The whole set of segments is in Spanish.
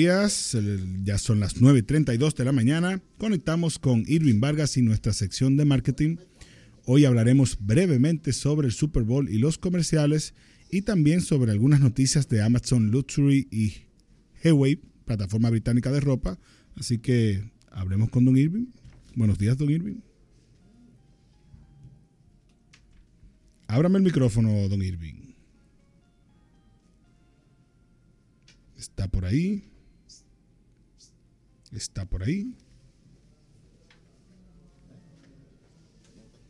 días, ya son las 9.32 de la mañana. Conectamos con Irving Vargas y nuestra sección de marketing. Hoy hablaremos brevemente sobre el Super Bowl y los comerciales y también sobre algunas noticias de Amazon Luxury y Heway, plataforma británica de ropa. Así que hablemos con Don Irving. Buenos días, Don Irving. Ábrame el micrófono, Don Irving. Está por ahí. Está por ahí.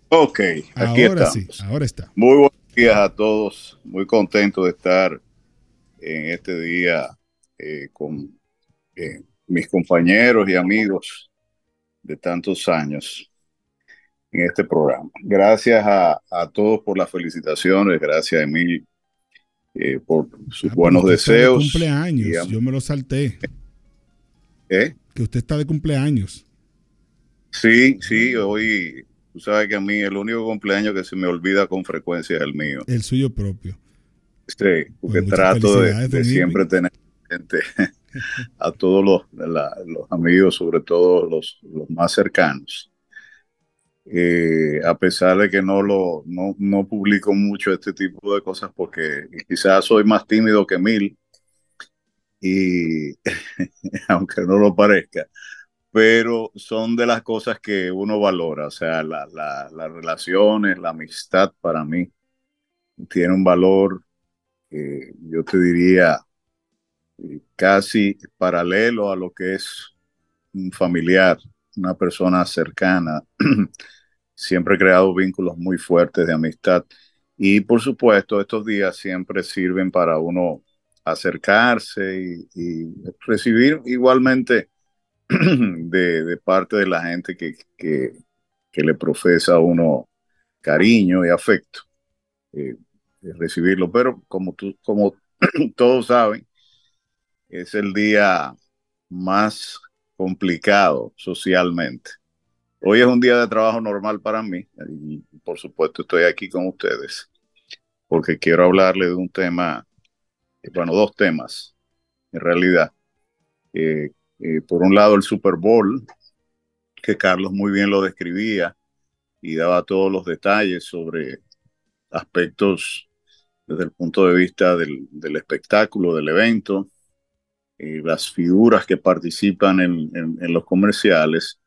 Ok, aquí ahora estamos. sí, ahora está. Muy buenos días a todos. Muy contento de estar en este día eh, con eh, mis compañeros y amigos de tantos años en este programa. Gracias a, a todos por las felicitaciones, gracias Emil eh, por sus Ah, buenos está de deseos. cumpleaños, y yo me lo salté. ¿Eh? Que usted está de cumpleaños. Sí, sí, hoy, tú sabes que a mí el único cumpleaños que se me olvida con frecuencia es el mío. El suyo propio. Sí, porque Pues trato de, siempre tener a todos los, la- los amigos, sobre todo los, los más cercanos. Eh, a pesar de que no lo no, no publico mucho este tipo de cosas porque quizás soy más tímido que mil y aunque no lo parezca, pero son de las cosas que uno valora, o sea, la- la- las relaciones, la amistad para mí tiene un valor eh, yo te diría, eh, casi paralelo a lo que es un familiar, una persona cercana. Siempre he creado vínculos muy fuertes de amistad. Y por supuesto, estos días siempre sirven para uno acercarse y, recibir igualmente de, parte de la gente que, que, le profesa a uno cariño y afecto. Eh, recibirlo, pero como, tú, como todos saben, es el día más complicado socialmente. Hoy es un día de trabajo normal para mí y por supuesto estoy aquí con ustedes porque quiero hablarle de un tema, bueno, dos temas en realidad. Eh, eh, por un lado el Super Bowl, que Carlos muy bien lo describía y daba todos los detalles sobre aspectos desde el punto de vista del, del espectáculo, del evento, eh, las figuras que participan en, en, en, los comerciales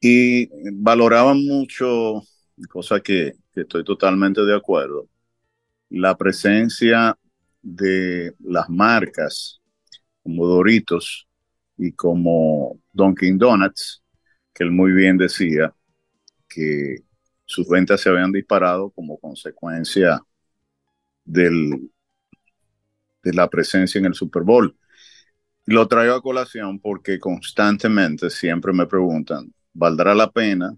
y valoraban mucho, cosa que, que estoy totalmente de acuerdo, la presencia de las marcas como Doritos y como Dunkin' Donuts, que él muy bien decía que sus ventas se habían disparado como consecuencia del, de la presencia en el Super Bowl. Lo traigo a colación porque constantemente siempre me preguntan, ¿valdrá la pena?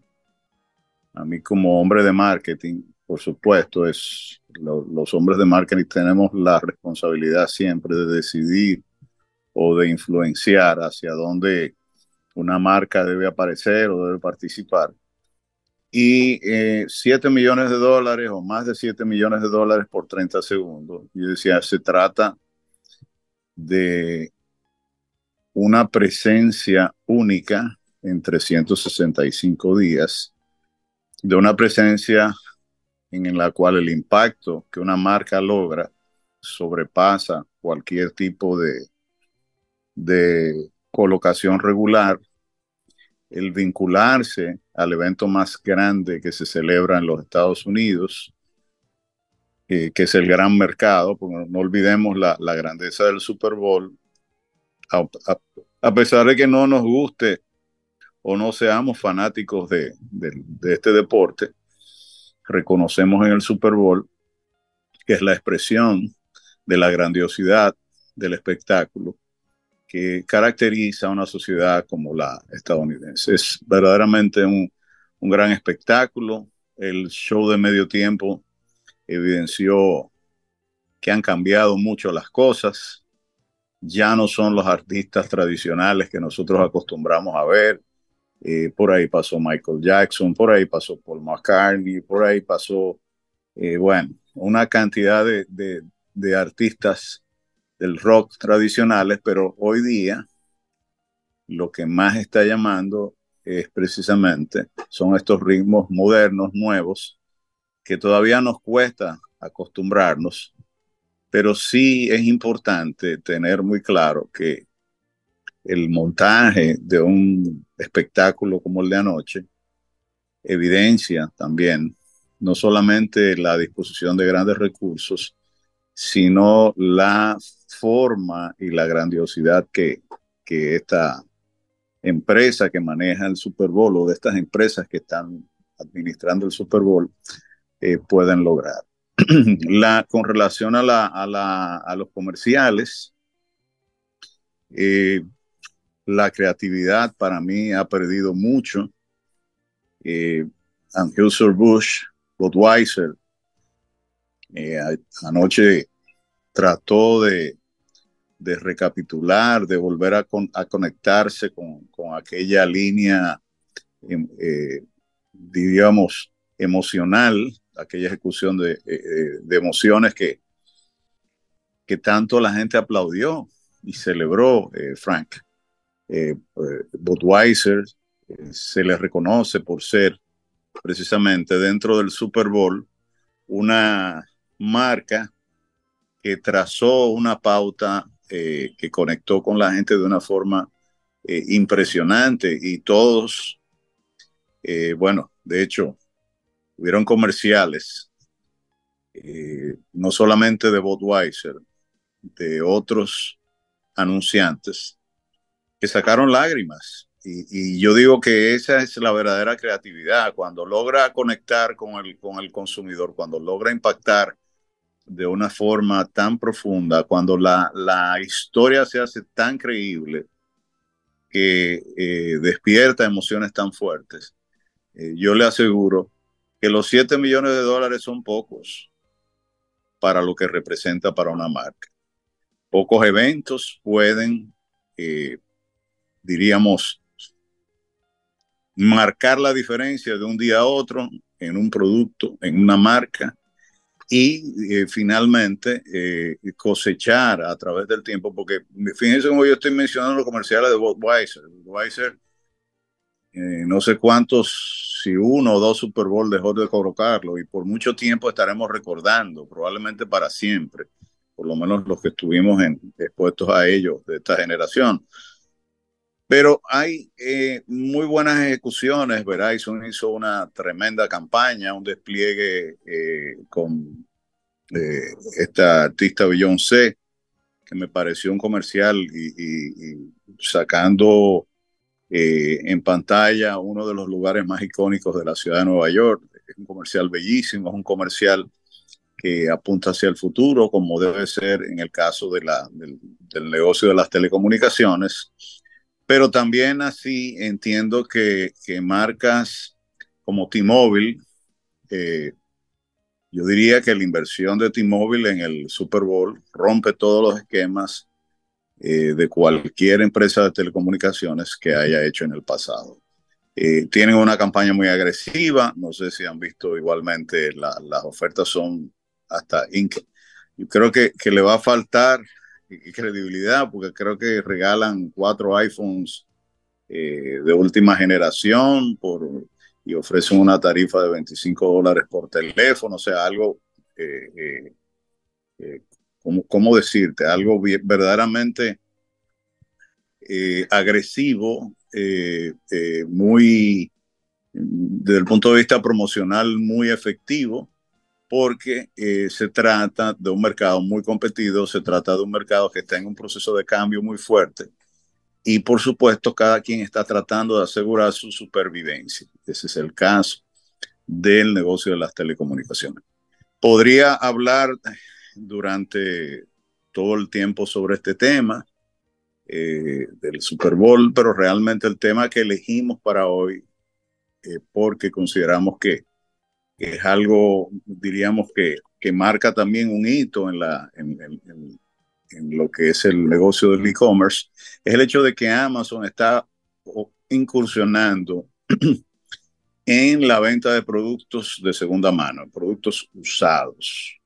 A mí como hombre de marketing, por supuesto, es lo, los hombres de marketing tenemos la responsabilidad siempre de decidir o de influenciar hacia dónde una marca debe aparecer o debe participar y eh, 7 millones de dólares o más de 7 millones de dólares por 30 segundos. Yo decía, se trata de una presencia única en 365 días, de una presencia en la cual el impacto que una marca logra sobrepasa cualquier tipo de, de colocación regular el vincularse al evento más grande que se celebra en los Estados Unidos, eh, que es el gran mercado, porque no olvidemos la, grandeza del Super Bowl, a, pesar de que no nos guste o no seamos fanáticos de este deporte, reconocemos en el Super Bowl que es la expresión de la grandiosidad del espectáculo que caracteriza a una sociedad como la estadounidense. Es verdaderamente un, un, gran espectáculo. El show de medio tiempo evidenció que han cambiado mucho las cosas. Ya no son los artistas tradicionales que nosotros acostumbramos a ver. Eh, por ahí pasó Michael Jackson, por ahí pasó Paul McCartney, por ahí pasó, eh, bueno, una cantidad de, de, de artistas del rock tradicionales, pero hoy día lo que más está llamando es precisamente, son estos ritmos modernos, nuevos, que todavía nos cuesta acostumbrarnos, pero sí es importante tener muy claro que el montaje de un espectáculo como el de anoche evidencia también no solamente la disposición de grandes recursos, sino la forma y la grandiosidad que, que esta empresa que maneja el Super Bowl o de estas empresas que están administrando el Super Bowl eh, pueden lograr. con relación a, la, a, la, a los comerciales, eh, la creatividad para mí ha perdido mucho. Eh, Bush, Budweiser, eh, anoche trató de, de, recapitular, de volver a, a conectarse con, con, aquella línea, em, eh, diríamos, emocional, aquella ejecución de, eh, de emociones que, que tanto la gente aplaudió y celebró, Frank. Budweiser se le reconoce por ser precisamente dentro del Super Bowl una marca que trazó una pauta eh, que conectó con la gente de una forma eh, impresionante. Y todos, eh, bueno, de hecho, hubieron comerciales, no solamente de Budweiser, de otros anunciantes que sacaron lágrimas y, yo digo que esa es la verdadera creatividad, cuando logra conectar con el, con el consumidor, cuando logra impactar de una forma tan profunda, cuando la, la historia se hace tan creíble que eh, despierta emociones tan fuertes. Eh, yo le aseguro que los 7 millones de dólares son pocos para lo que representa para una marca. Pocos eventos pueden, eh, diríamos, marcar la diferencia de un día a otro en un producto, en una marca y eh, finalmente eh, cosechar a través del tiempo, porque fíjense como yo estoy mencionando los comerciales de Budweiser. Budweiser, eh, no sé cuántos, si uno o dos Super Bowl dejó de colocarlo y por mucho tiempo estaremos recordando, probablemente para siempre, por lo menos los que estuvimos expuestos a ellos de esta generación. Pero hay eh, muy buenas ejecuciones. Verizon hizo una tremenda campaña, un despliegue eh, con eh, esta artista Beyoncé, que me pareció un comercial y, sacando en pantalla uno de los lugares más icónicos de la ciudad de Nueva York. Es un comercial bellísimo, es un comercial que apunta hacia el futuro, como debe ser en el caso de la, del negocio de las telecomunicaciones pero también así entiendo que, marcas como T-Mobile, eh, yo diría que la inversión de T-Mobile en el Super Bowl rompe todos los esquemas eh, de cualquier empresa de telecomunicaciones que haya hecho en el pasado. Eh, tienen una campaña muy agresiva, no sé si han visto igualmente, las ofertas son hasta... Yo creo que, que le va a faltar credibilidad, porque creo que regalan cuatro iPhones eh, de última generación por, y ofrecen una tarifa de 25 dólares por teléfono, o sea, algo, eh, eh, ¿cómo, decirte? Algo verdaderamente agresivo, muy, desde el punto de vista promocional, muy efectivo porque eh, se trata de un mercado muy competido, se trata de un mercado que está en un proceso de cambio muy fuerte y por supuesto cada quien está tratando de asegurar su supervivencia. Ese es el caso del negocio de las telecomunicaciones. Podría hablar durante todo el tiempo sobre este tema eh, del Super Bowl, pero realmente el tema que elegimos para hoy, eh, porque consideramos que es algo, diríamos, que, que marca también un hito en, la, en, lo que es el negocio del e-commerce, es el hecho de que Amazon está incursionando en la venta de productos de segunda mano, productos usados.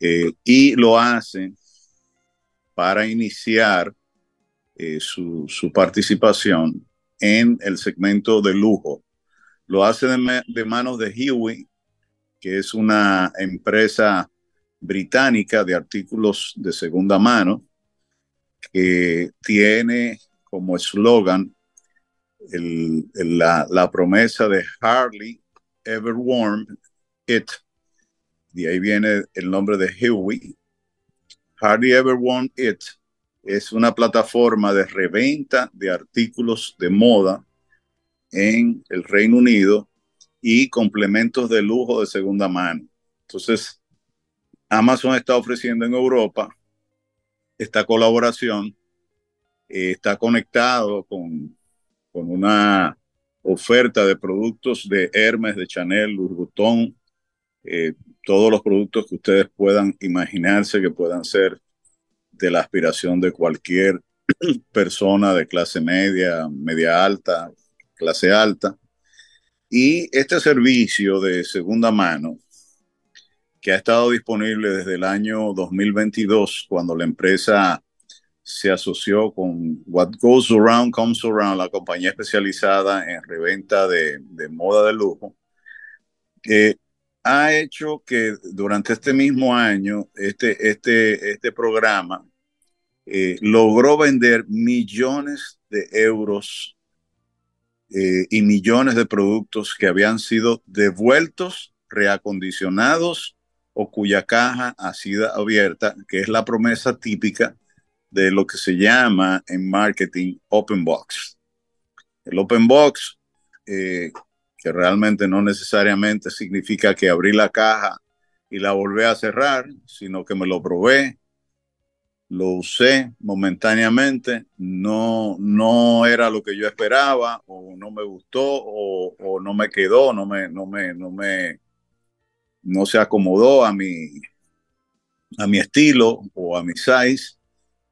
Eh, y lo hace para iniciar eh, su, su, participación en el segmento de lujo. Lo hace de, de manos de Huey, que es una empresa británica de artículos de segunda mano que tiene como eslogan la, promesa de Hardly Ever Warm It. De ahí viene el nombre de Huey. Hardly Ever Warm It es una plataforma de reventa de artículos de moda en el Reino Unido y complementos de lujo de segunda mano. Entonces, Amazon está ofreciendo en Europa esta colaboración, eh, está conectado con, con, una oferta de productos de Hermes, de Chanel, Louis Vuitton, eh, todos los productos que ustedes puedan imaginarse que puedan ser de la aspiración de cualquier persona de clase media, media alta, clase alta. Y este servicio de segunda mano, que ha estado disponible desde el año 2022, cuando la empresa se asoció con What Goes Around Comes Around, la compañía especializada en reventa de, moda de lujo, eh, ha hecho que durante este mismo año, este, este, este programa eh, logró vender millones de euros eh, y millones de productos que habían sido devueltos, reacondicionados o cuya caja ha sido abierta, que es la promesa típica de lo que se llama en marketing open box. El open box, eh, que realmente no necesariamente significa que abrí la caja y la volví a cerrar, sino que me lo probé, lo usé momentáneamente, no, no era lo que yo esperaba, o no me gustó, o, no me quedó, no me, no me, no me, no se acomodó a mi, a mi estilo o a mi size,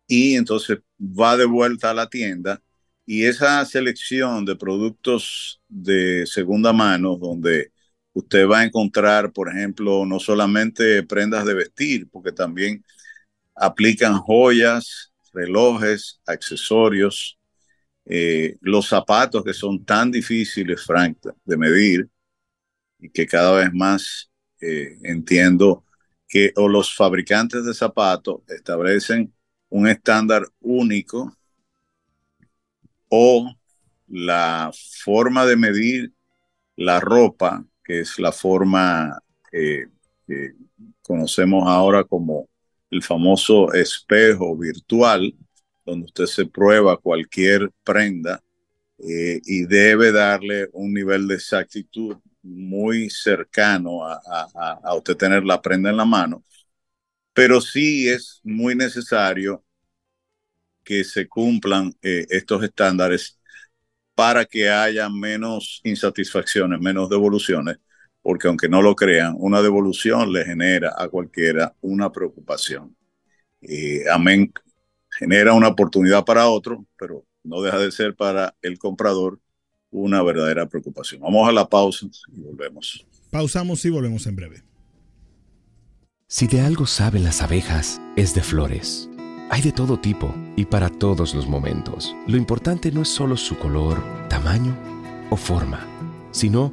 y entonces va de vuelta a la tienda. Y esa selección de productos de segunda mano, donde usted va a encontrar, por ejemplo, no solamente prendas de vestir, porque también aplican joyas, relojes, accesorios, eh, los zapatos que son tan difíciles, Frank, de medir y que cada vez más eh, entiendo que o los fabricantes de zapatos establecen un estándar único o la forma de medir la ropa, que es la forma eh, que conocemos ahora como el famoso espejo virtual, donde usted se prueba cualquier prenda eh, y debe darle un nivel de exactitud muy cercano a, a, usted tener la prenda en la mano, pero sí es muy necesario que se cumplan eh, estos estándares para que haya menos insatisfacciones, menos devoluciones porque aunque no lo crean, una devolución le genera a cualquiera una preocupación. amén, genera una oportunidad para otro, pero no deja de ser para el comprador una verdadera preocupación. Vamos a la pausa y volvemos. Pausamos y volvemos en breve. Si de algo saben las abejas, es de flores. Hay de todo tipo y para todos los momentos. Lo importante no es solo su color, tamaño o forma, sino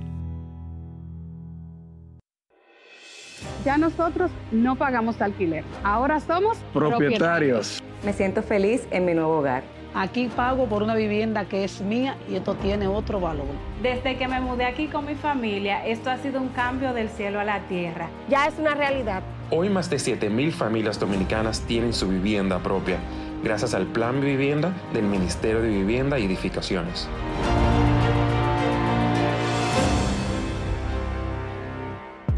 Ya nosotros no pagamos alquiler, ahora somos propietarios. Me siento feliz en mi nuevo hogar. Aquí pago por una vivienda que es mía y esto tiene otro valor. Desde que me mudé aquí con mi familia, esto ha sido un cambio del cielo a la tierra. Ya es una realidad. Hoy más de 7.000 familias dominicanas tienen su vivienda propia, gracias al Plan Vivienda del Ministerio de Vivienda y Edificaciones.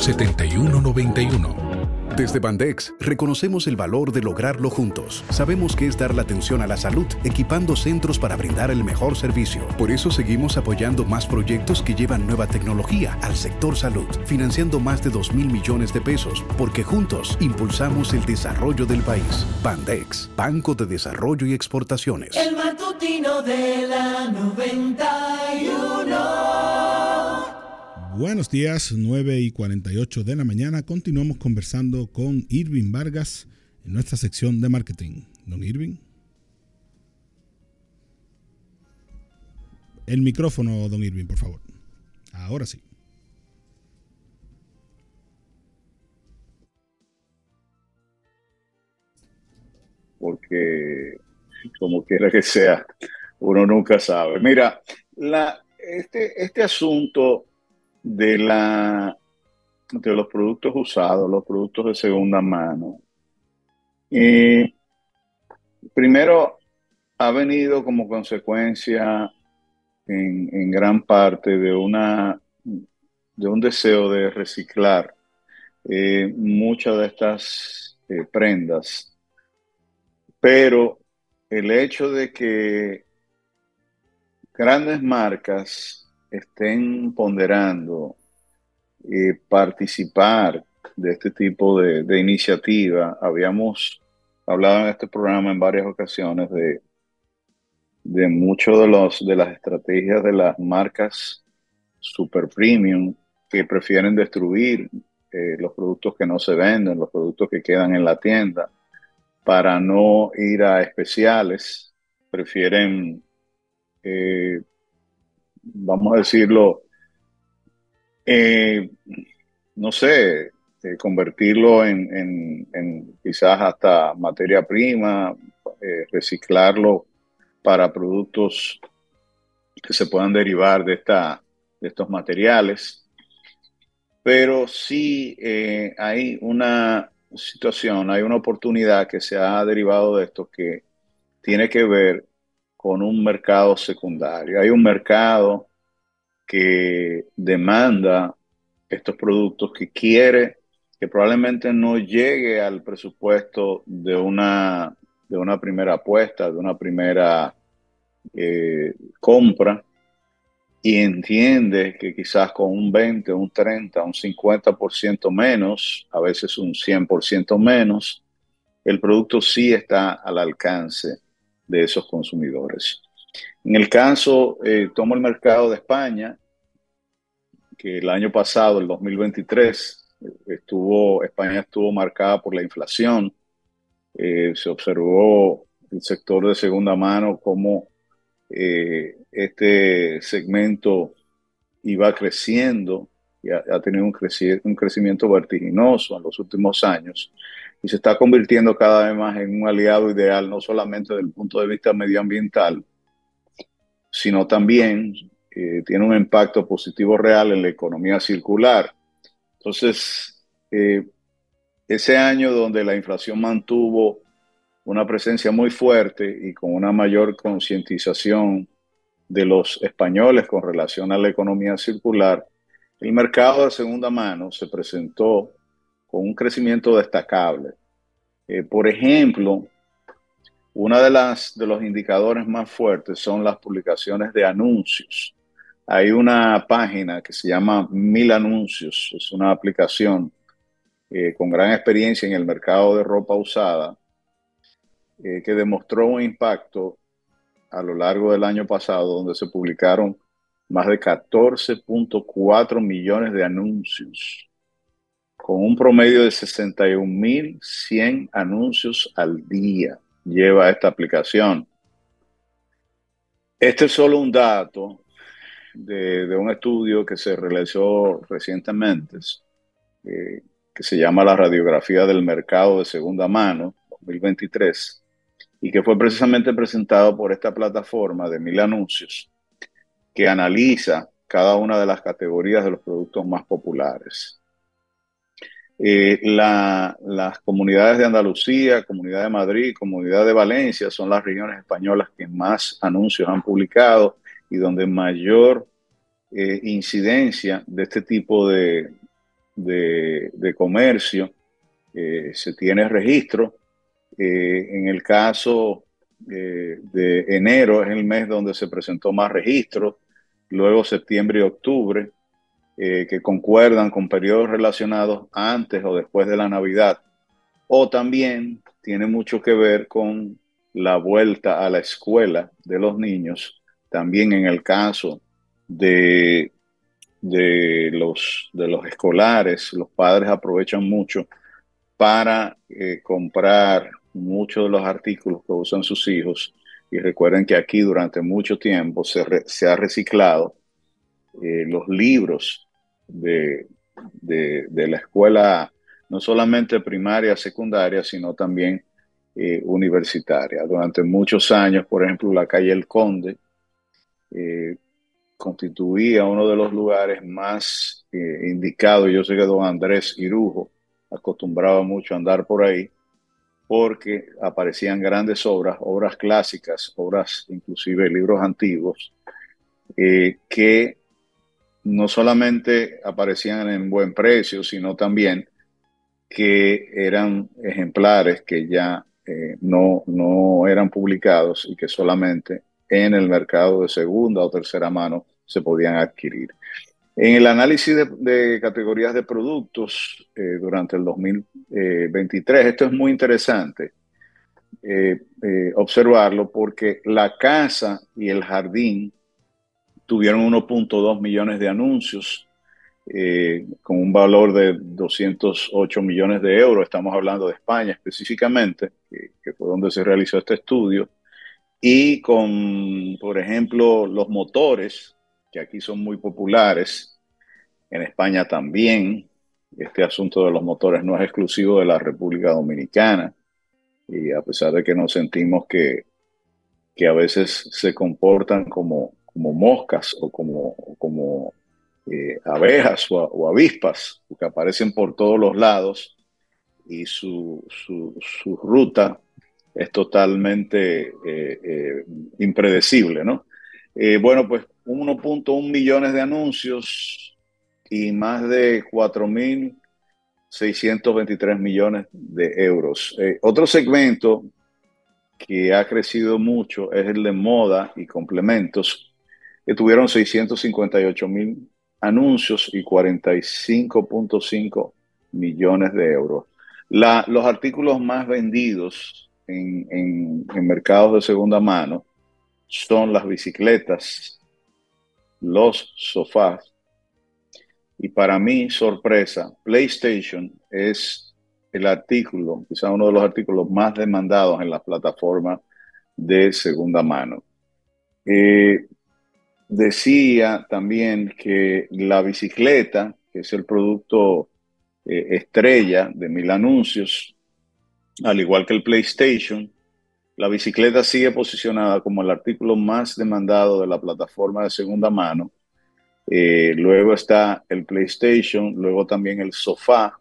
7191. Desde Bandex reconocemos el valor de lograrlo juntos. Sabemos que es dar la atención a la salud, equipando centros para brindar el mejor servicio. Por eso seguimos apoyando más proyectos que llevan nueva tecnología al sector salud, financiando más de 2 mil millones de pesos, porque juntos impulsamos el desarrollo del país. Bandex, Banco de Desarrollo y Exportaciones. El matutino de la 91. Buenos días, 9 y 48 de la mañana. Continuamos conversando con Irving Vargas en nuestra sección de marketing. Don Irving. El micrófono, don Irving, por favor. Ahora sí. Porque, como quiera que sea, uno nunca sabe. Mira, la, este, este asunto de, la, de los productos usados, los productos de segunda mano. Primero, ha venido como consecuencia en, gran parte de, una, de un deseo de reciclar eh, muchas de estas eh, prendas. Pero el hecho de que grandes marcas estén ponderando eh, participar de este tipo de, iniciativa. Habíamos hablado en este programa en varias ocasiones de, de muchos de los de las estrategias de las marcas super premium que prefieren destruir eh, los productos que no se venden, los productos que quedan en la tienda, para no ir a especiales, prefieren eh, vamos a decirlo, eh, no sé, eh, convertirlo en, quizás hasta materia prima, eh, reciclarlo para productos que se puedan derivar de, esta, de estos materiales. Pero sí hay una situación, hay una oportunidad que se ha derivado de esto que tiene que ver con un mercado secundario. Hay un mercado que demanda estos productos, que quiere, que probablemente no llegue al presupuesto de una, de una primera apuesta, de una primera eh, compra, y entiende que quizás con un 20, un 30, un 50% menos, a veces un 100% menos, el producto sí está al alcance de esos consumidores. En el caso, eh, tomo el mercado de España, que el año pasado, el 2023, estuvo, España estuvo marcada por la inflación. Eh, se observó el sector de segunda mano como eh, este segmento iba creciendo y ha, tenido un, un crecimiento vertiginoso en los últimos años y se está convirtiendo cada vez más en un aliado ideal, no solamente desde el punto de vista medioambiental, sino también eh, tiene un impacto positivo real en la economía circular. Entonces, eh, ese año donde la inflación mantuvo una presencia muy fuerte y con una mayor concientización de los españoles con relación a la economía circular, el mercado de segunda mano se presentó con un crecimiento destacable. Eh, por ejemplo, una de de los indicadores más fuertes son las publicaciones de anuncios. Hay una página que se llama Mil Anuncios, es una aplicación eh, con gran experiencia en el mercado de ropa usada, eh, que demostró un impacto a lo largo del año pasado, donde se publicaron más de 14.4 millones de anuncios con un promedio de 61.100 anuncios al día lleva esta aplicación. Este es solo un dato de, un estudio que se realizó recientemente eh, que se llama la radiografía del mercado de segunda mano 2023 y que fue precisamente presentado por esta plataforma de mil anuncios que analiza cada una de las categorías de los productos más populares. Eh, las comunidades de Andalucía, Comunidad de Madrid, Comunidad de Valencia son las regiones españolas que más anuncios han publicado y donde mayor eh, incidencia de este tipo de, de, comercio eh, se tiene registro. en el caso de enero es el mes donde se presentó más registros, luego septiembre y octubre eh, que concuerdan con periodos relacionados antes o después de la Navidad, o también tiene mucho que ver con la vuelta a la escuela de los niños, también en el caso de, de, los, de los escolares, los padres aprovechan mucho para eh, comprar muchos de los artículos que usan sus hijos. Y recuerden que aquí durante mucho tiempo se, se ha reciclado eh, los libros de, la escuela, no solamente primaria, secundaria, sino también eh, universitaria. Durante muchos años, por ejemplo, la calle El Conde eh, constituía uno de los lugares más eh, indicados. Yo sé que don Andrés Irujo acostumbraba mucho a andar por ahí porque aparecían grandes obras, obras clásicas, obras inclusive libros antiguos, que no solamente aparecían en buen precio, sino también que eran ejemplares que ya eh, no, no eran publicados y que solamente en el mercado de segunda o tercera mano se podían adquirir. En el análisis de, categorías de productos eh, durante el 2023, esto es muy interesante eh, observarlo porque la casa y el jardín tuvieron 1.2 millones de anuncios eh, con un valor de 208 millones de euros. Estamos hablando de España específicamente, que, fue donde se realizó este estudio. Y con, por ejemplo, los motores, que aquí son muy populares, en España también. Este asunto de los motores no es exclusivo de la República Dominicana. Y a pesar de que nos sentimos que, que a veces se comportan como, como moscas o como, como eh, abejas o, avispas, que aparecen por todos los lados y su, su, ruta es totalmente eh, eh, impredecible, ¿no? bueno, pues 1.1 millones de anuncios y más de 4.623 millones de euros. otro segmento que ha crecido mucho es el de moda y complementos, tuvieron 658 mil anuncios y 45.5 millones de euros. los artículos más vendidos en, mercados de segunda mano son las bicicletas, los sofás y para mí, sorpresa, PlayStation es el artículo, quizá uno de los artículos más demandados en las plataformas de segunda mano. Eh, decía también que la bicicleta, que es el producto eh, estrella de mil anuncios, al igual que el PlayStation, la bicicleta sigue posicionada como el artículo más demandado de la plataforma de segunda mano. Eh, luego está el PlayStation, luego también el sofá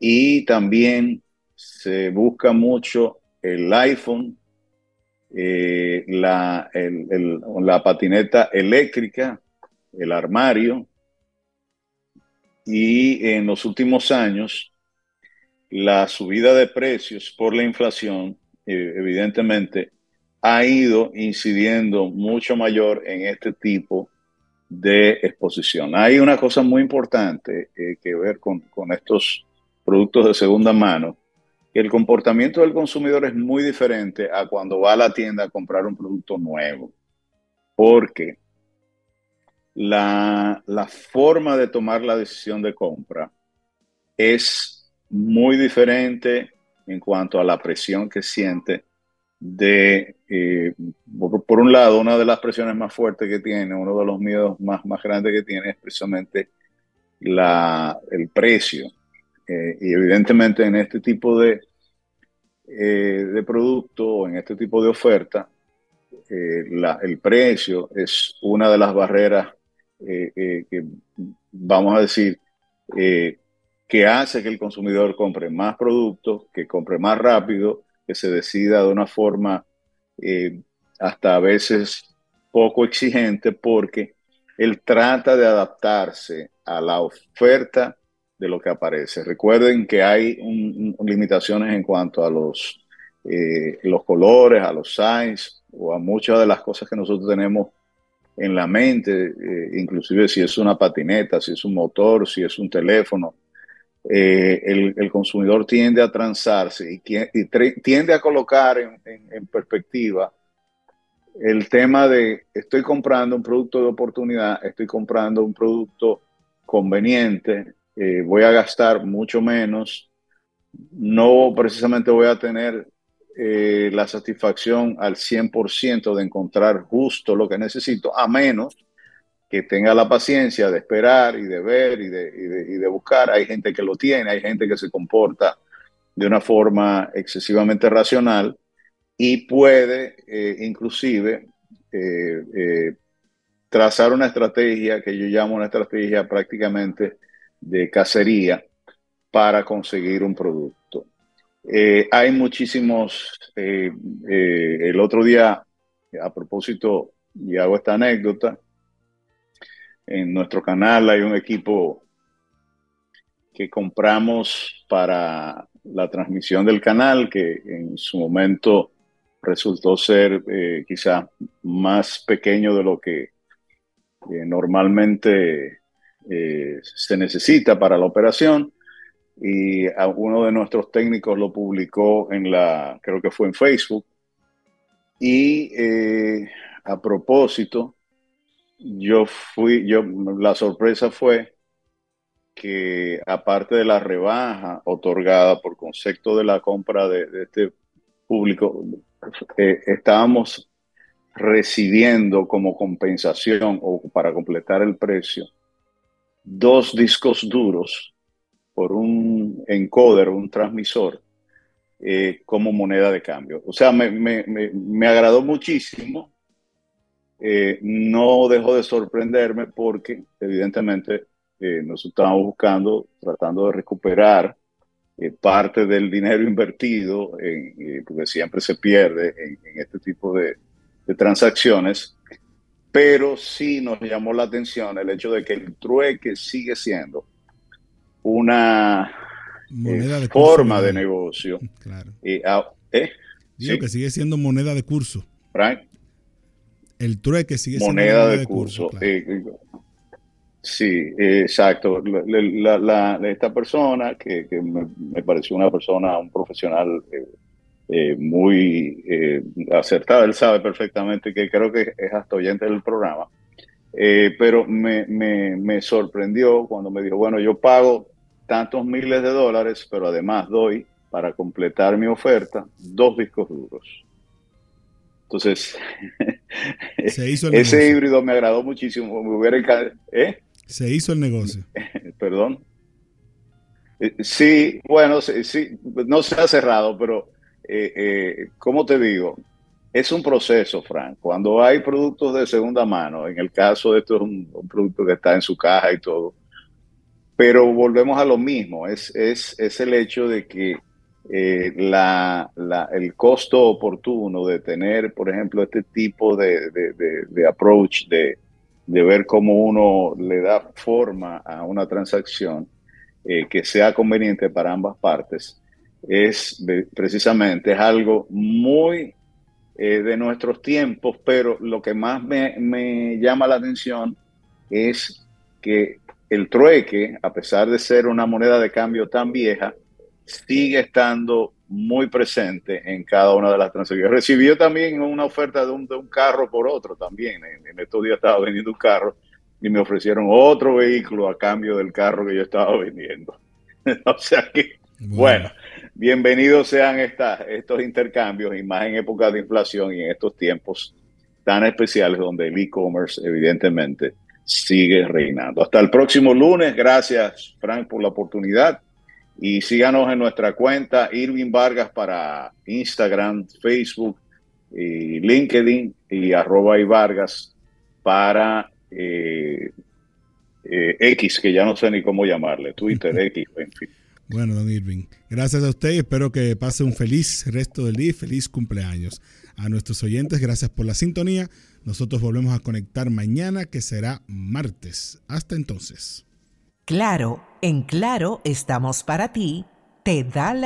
y también se busca mucho el iPhone eh, la, la patineta eléctrica, el armario, y en los últimos años la subida de precios por la inflación, eh, evidentemente, ha ido incidiendo mucho mayor en este tipo de exposición. Hay una cosa muy importante eh, que ver con, con estos productos de segunda mano, el comportamiento del consumidor es muy diferente a cuando va a la tienda a comprar un producto nuevo. Porque la, forma de tomar la decisión de compra es muy diferente en cuanto a la presión que siente de, eh, por, un lado, una de las presiones más fuertes que tiene, uno de los miedos más, más grandes que tiene es precisamente la, el precio. Eh, y evidentemente en este tipo de, eh, de producto, en este tipo de oferta, eh, el precio es una de las barreras que, vamos a decir, que hace que el consumidor compre más productos, que compre más rápido, que se decida de una forma hasta a veces poco exigente porque él trata de adaptarse a la oferta de lo que aparece. Recuerden que hay limitaciones en cuanto a los, eh, los colores, a los size o a muchas de las cosas que nosotros tenemos en la mente, eh, inclusive si es una patineta, si es un motor, si es un teléfono. Eh, el, consumidor tiende a transarse y, tiende a colocar en perspectiva el tema de estoy comprando un producto de oportunidad, estoy comprando un producto conveniente, eh, voy a gastar mucho menos, no precisamente voy a tener eh, la satisfacción al 100% de encontrar justo lo que necesito, a menos que tenga la paciencia de esperar y de ver y de, y de buscar. Hay gente que lo tiene, hay gente que se comporta de una forma excesivamente racional y puede eh, inclusive eh, trazar una estrategia que yo llamo una estrategia prácticamente de cacería para conseguir un producto. hay muchísimos, el otro día, a propósito, y hago esta anécdota, en nuestro canal hay un equipo que compramos para la transmisión del canal, que en su momento resultó ser eh, quizá más pequeño de lo que eh, normalmente eh, se necesita para la operación y uno de nuestros técnicos lo publicó en la, creo que fue en Facebook. Y a propósito, yo fui, yo, la sorpresa fue que aparte de la rebaja otorgada por concepto de la compra de, de este público, eh, estábamos recibiendo como compensación o para completar el precio dos discos duros por un encoder, un transmisor, eh, como moneda de cambio. O sea, me, me, me, agradó muchísimo. Eh, no dejó de sorprenderme porque evidentemente nos estábamos buscando, tratando de recuperar eh, parte del dinero invertido, en, eh, porque siempre se pierde en, este tipo de, transacciones, pero sí nos llamó la atención el hecho de que el trueque sigue siendo una eh, forma de negocio. Claro. Digo que sigue siendo moneda de curso. El trueque sigue siendo moneda, de, curso. Sí, exacto. esta persona, que, me, pareció una persona, un profesional eh, eh, muy eh, acertada, él sabe perfectamente que creo que es hasta oyente del programa, pero me, me, sorprendió cuando me dijo, bueno, yo pago tantos miles de dólares, pero además doy, para completar mi oferta, dos discos duros. Entonces, ese híbrido me agradó muchísimo. Me hubiera ¿eh? Se hizo el negocio. Perdón. Eh, sí, bueno, sí, no se ha cerrado, pero eh, eh, como te digo, es un proceso, Frank. Cuando hay productos de segunda mano, en el caso de esto es un, producto que está en su caja y todo, pero volvemos a lo mismo, es, es, es el hecho de que la, el costo oportuno de tener, por ejemplo, este tipo de, de approach de, de ver cómo uno le da forma a una transacción eh, que sea conveniente para ambas partes, es precisamente es algo muy eh, de nuestros tiempos, pero lo que más me, me llama la atención es que el trueque, a pesar de ser una moneda de cambio tan vieja, sigue estando muy presente en cada una de las transacciones. Recibió también una oferta de un, de un carro por otro también. En, estos días estaba vendiendo un carro y me ofrecieron otro vehículo a cambio del carro que yo estaba vendiendo. o sea que, bueno, bienvenidos sean estos intercambios y más en épocas de inflación y en estos tiempos tan especiales donde el e-commerce evidentemente sigue reinando. Hasta el próximo lunes. Gracias, Frank, por la oportunidad. Y síganos en nuestra cuenta Irving Vargas para Instagram, Facebook, y LinkedIn y arroba y Vargas para eh, eh, X, que ya no sé ni cómo llamarle, Twitter, X, en fin. Bueno, don Irving, gracias a usted y espero que pase un feliz resto del día y feliz cumpleaños. A nuestros oyentes, gracias por la sintonía. Nosotros volvemos a conectar mañana, que será martes. Hasta entonces. Claro, en Claro estamos para ti. Te da la